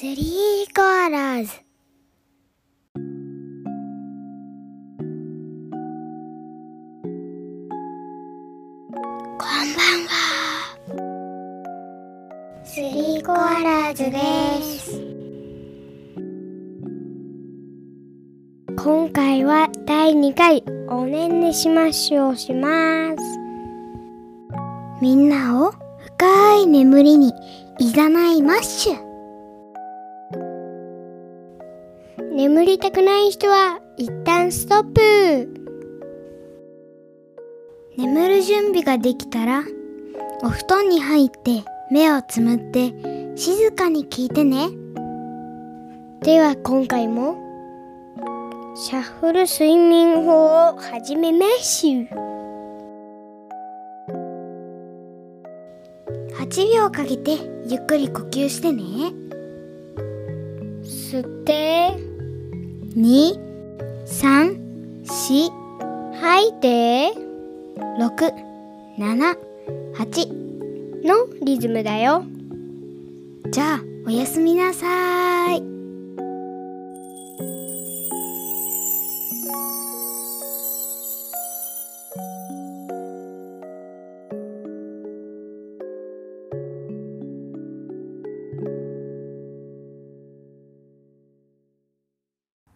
スリーコアラーズ。こんばんは。スリーコアラーズです。今回は第2回おねんねしましょうします。みんなを深い眠りにいざないマッシュ。りたくない人は一旦ストップ。眠る準備ができたらお布団に入って目をつむって静かに聞いてね。では今回もシャッフル睡眠法を始めましょう8秒かけてゆっくり呼吸してね。吸って2、3、4吐いて6、7、8のリズムだよ。じゃあおやすみなさい。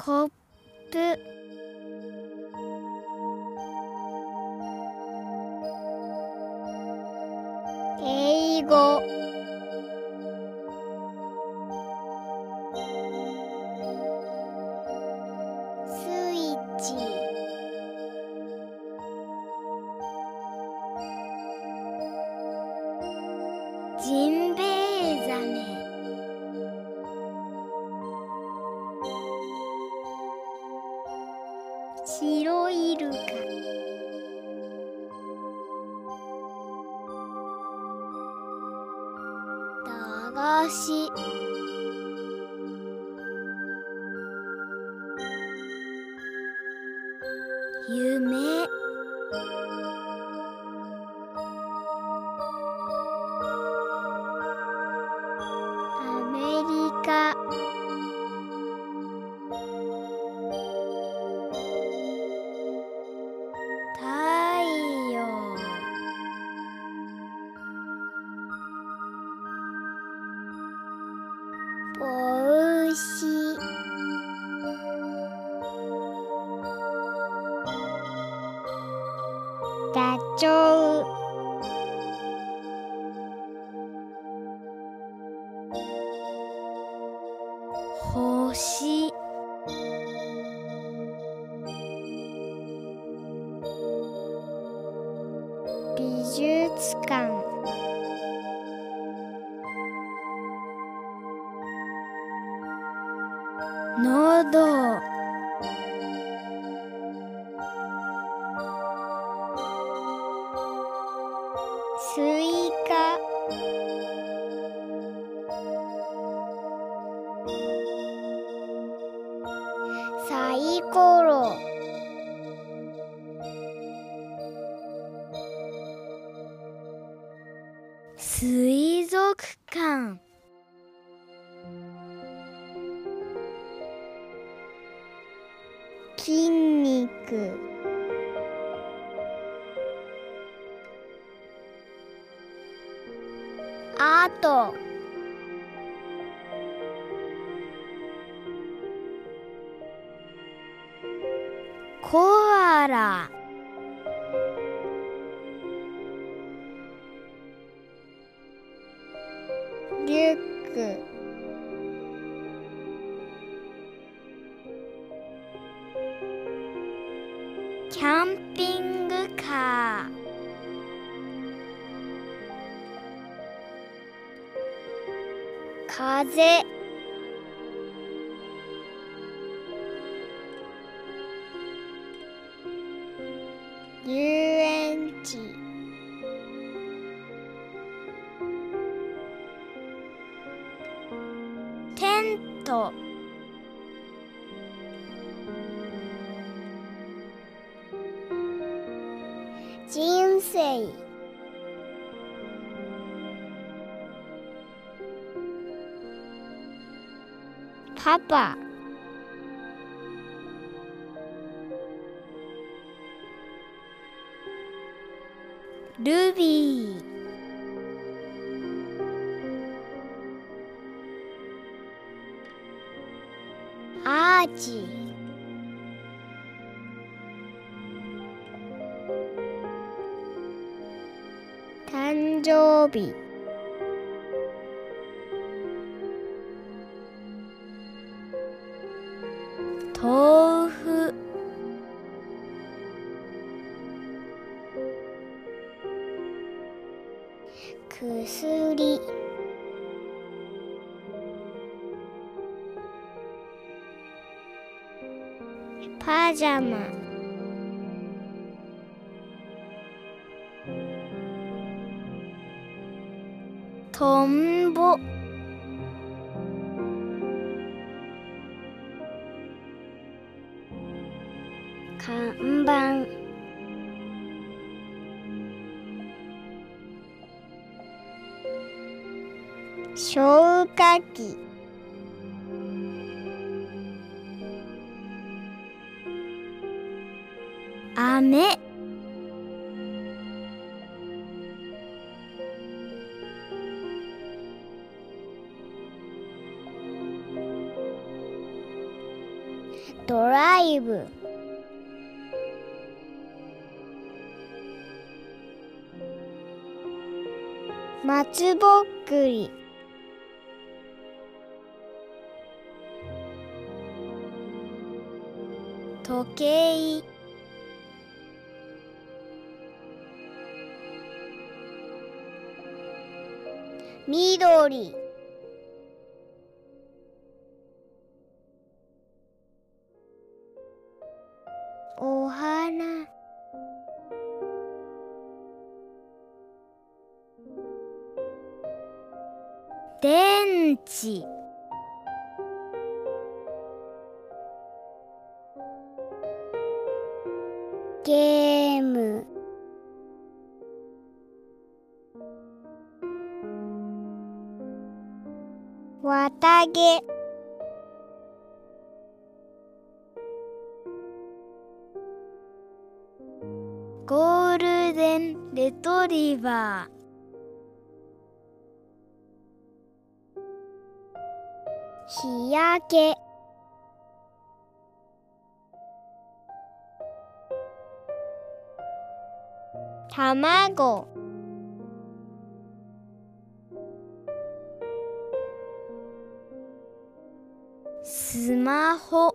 コップ。英語。白イルカ駄菓子。夢。Lutzkang. く。キャンピングカー。風。パパルビーアーチ誕生日パジ雨。ドライブ。松ぼっくり。時計。緑お花。電池。ゲーム。綿毛。ゴールデンレトリバー。日焼け。卵。スマホ。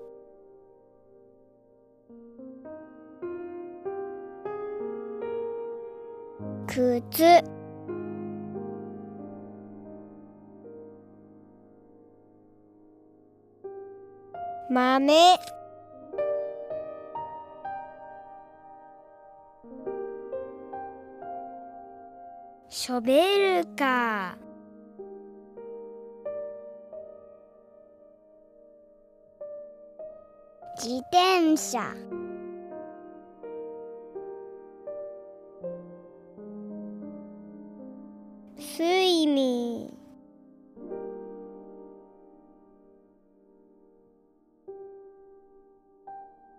靴。豆。ショベルカー。転車。スイミー。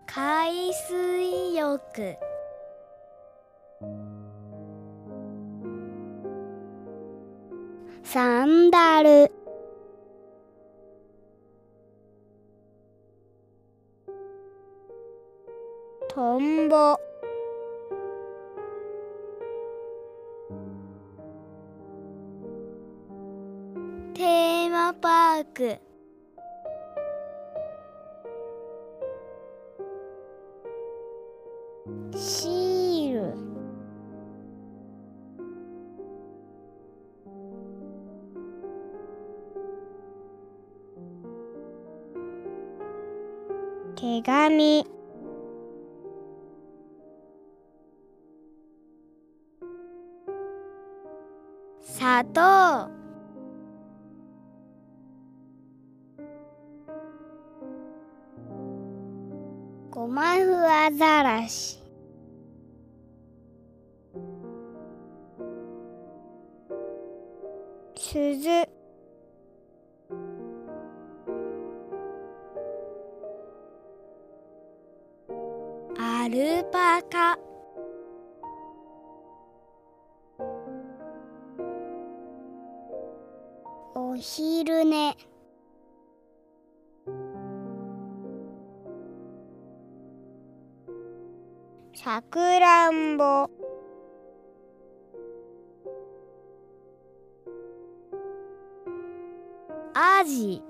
海水浴。パークシール。手紙。砂糖。フんぼ。アジ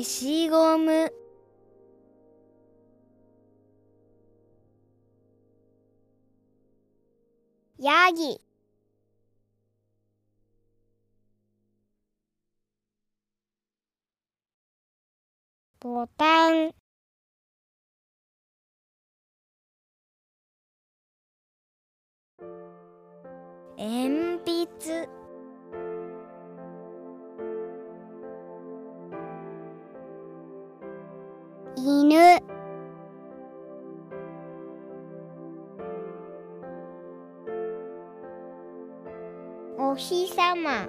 消しゴム。ヤギ。ボタン。鉛筆。お日さま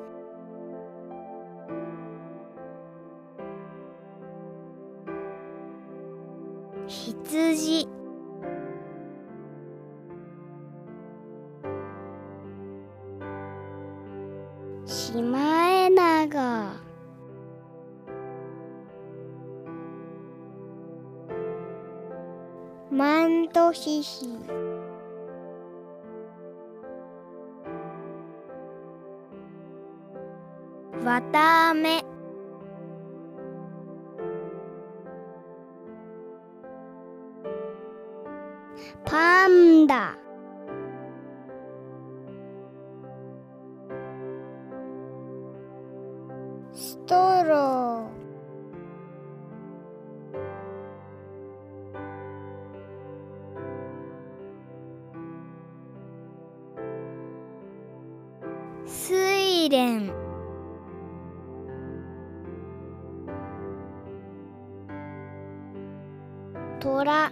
羊。シマエナガ。マントヒヒ。わたあめ。ほら。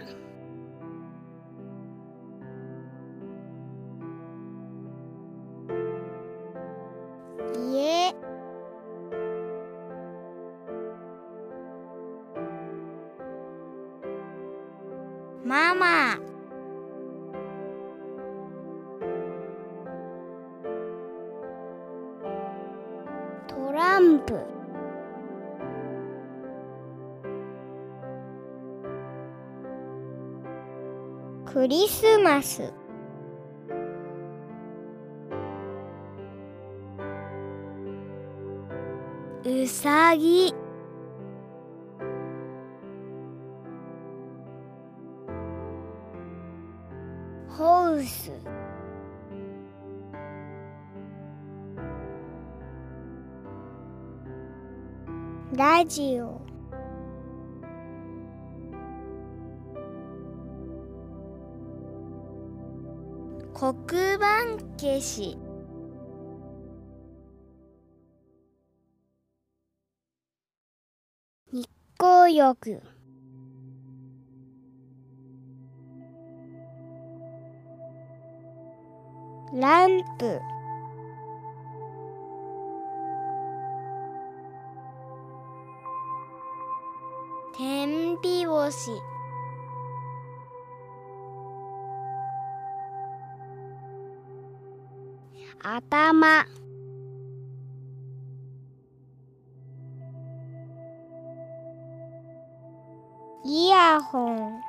クリスマス。うさぎ。ホウス。ラジオ。黒板消し日光浴。ランプ。天日干し頭。イヤホン。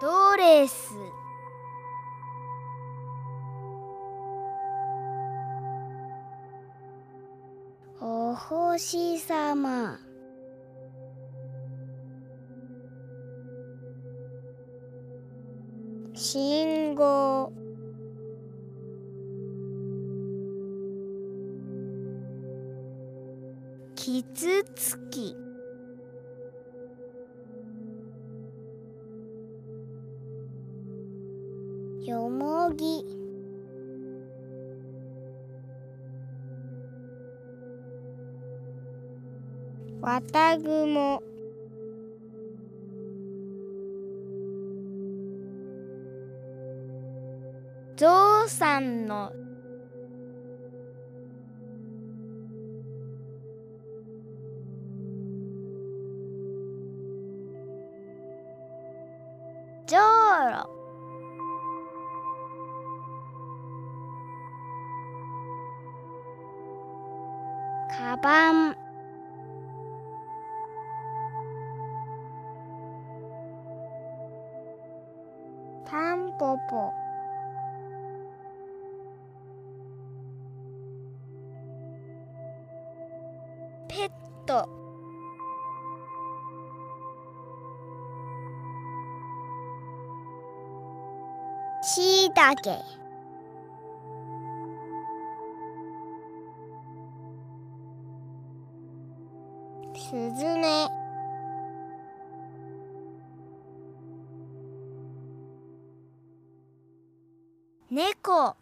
ドレス。お星さ信号。傷つき。よもぎ。わたぐも。さんの。ポ。としいたけ。すずめ。猫。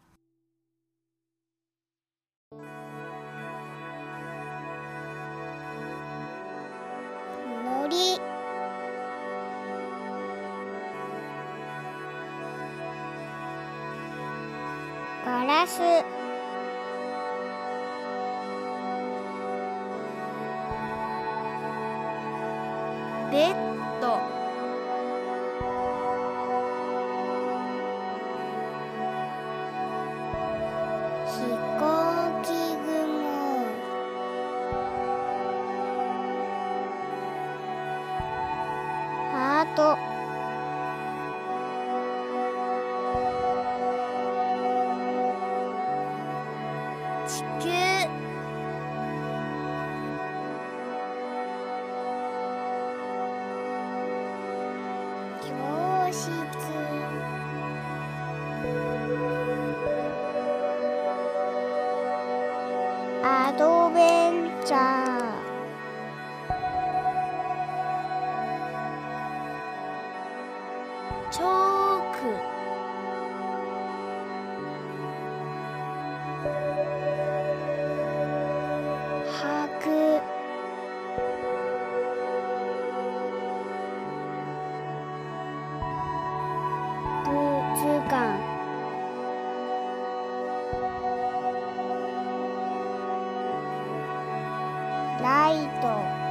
ライト。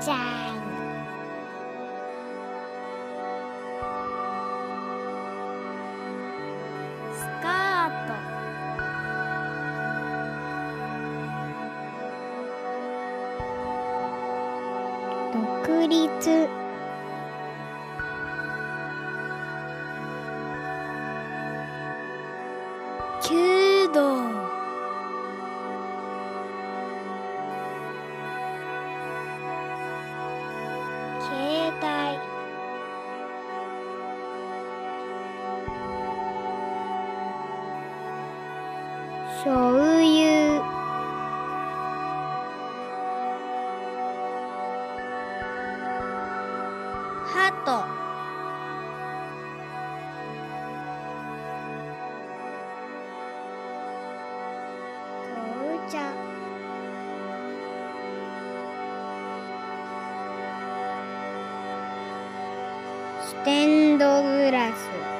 在ステンドグラス。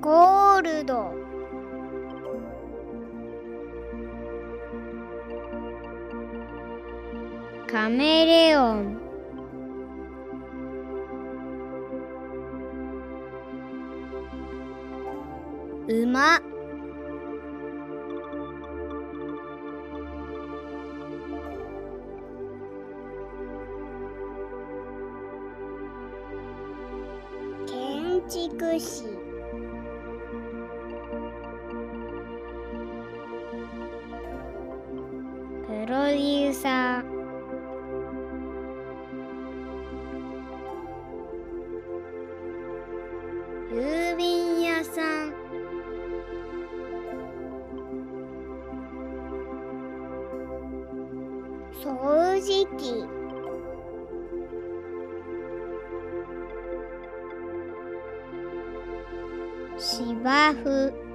ゴールド。カメレオン。馬。芝生。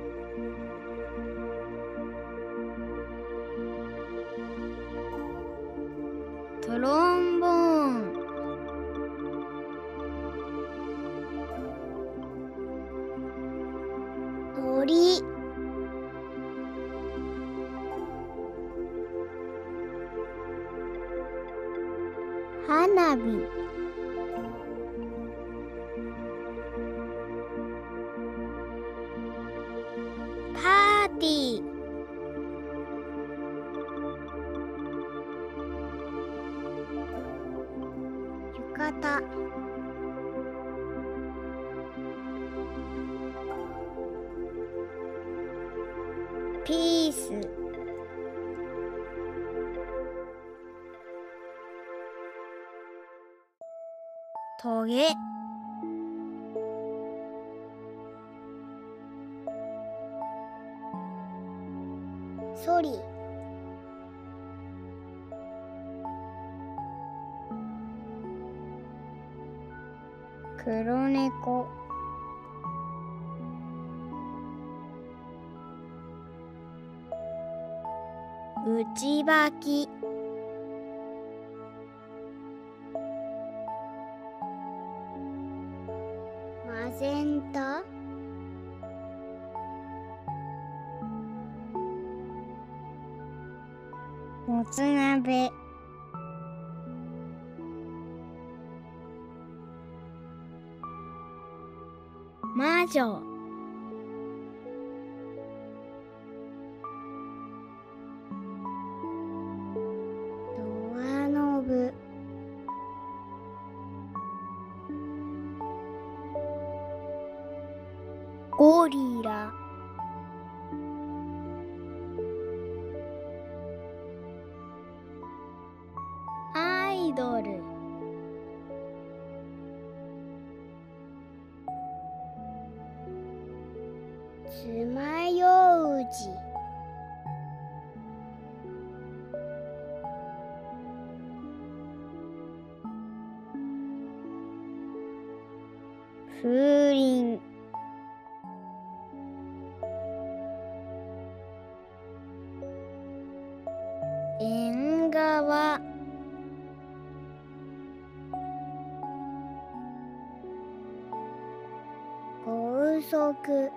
ソリ。黒猫。内履き。九上。遠く。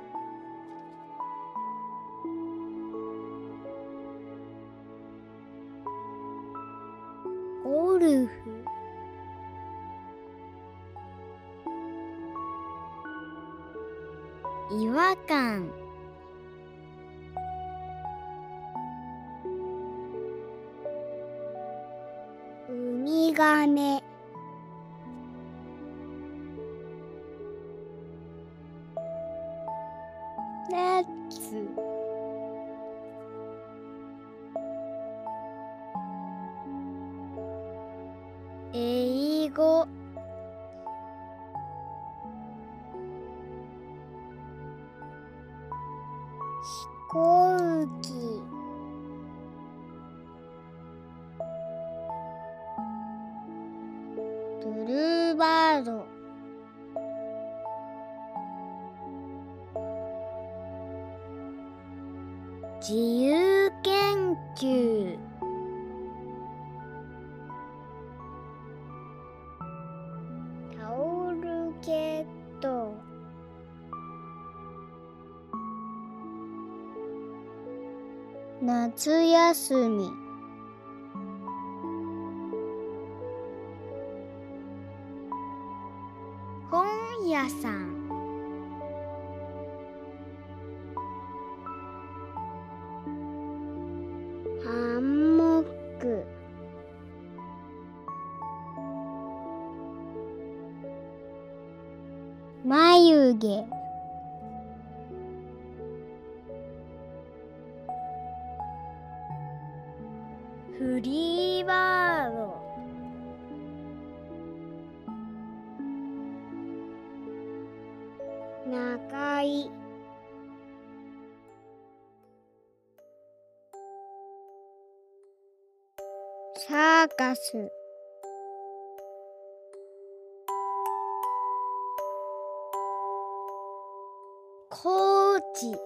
ゴルフ。違和感。ウミガメ。夏休み。本屋さん。サーカスコーチ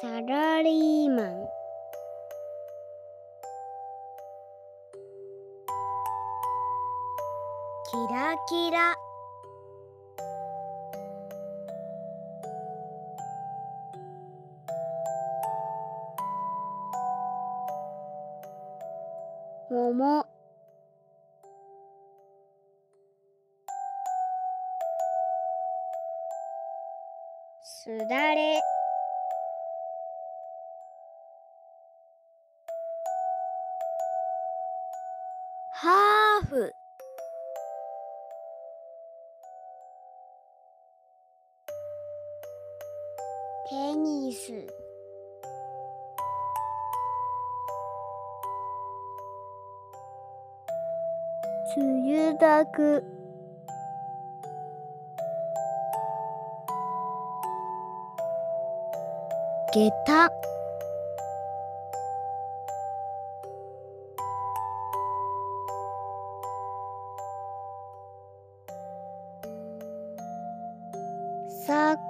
サラリーマン。キラキラ。comment く。下駄。サッ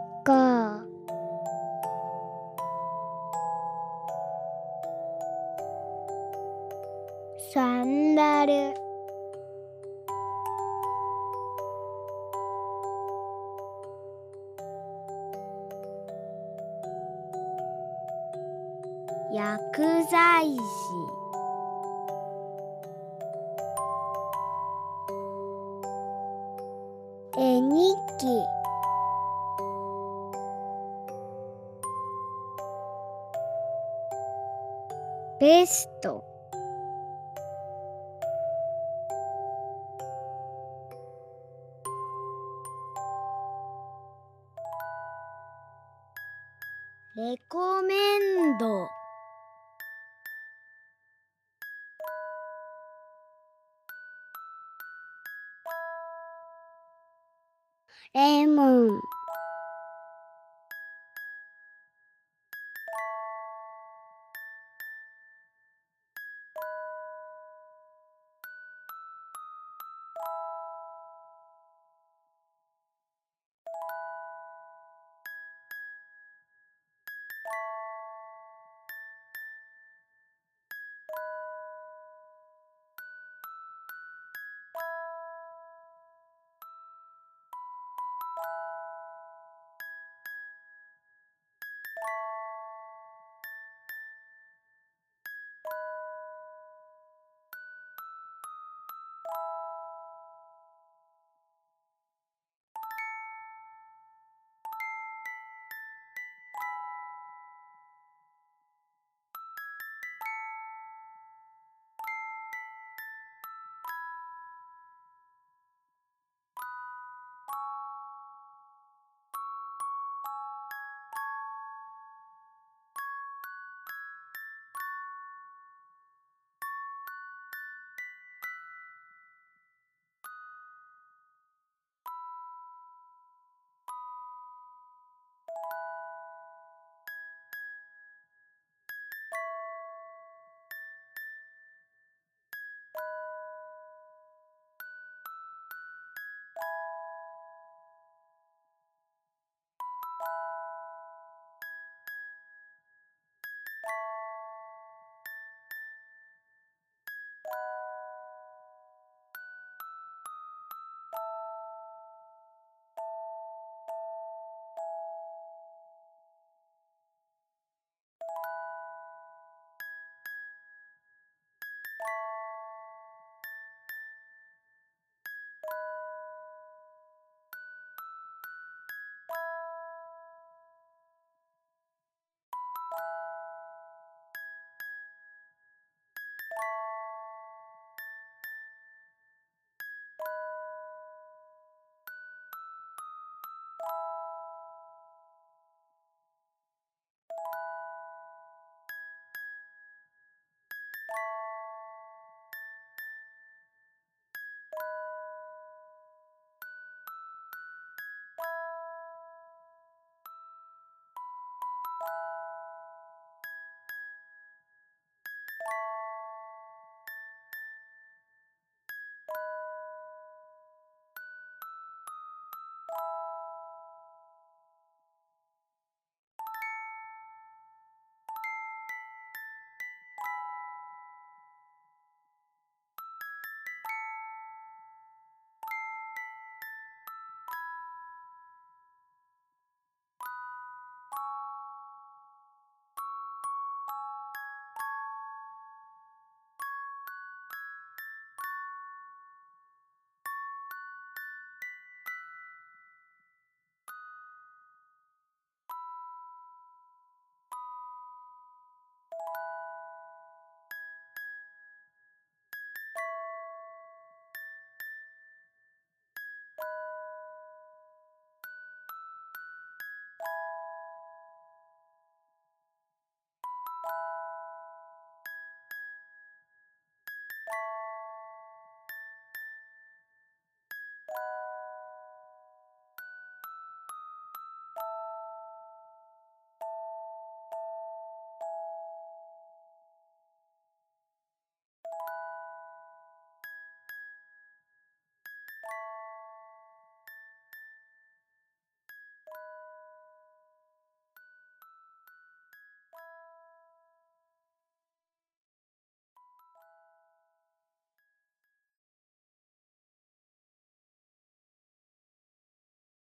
薬剤師絵日記。ベスト。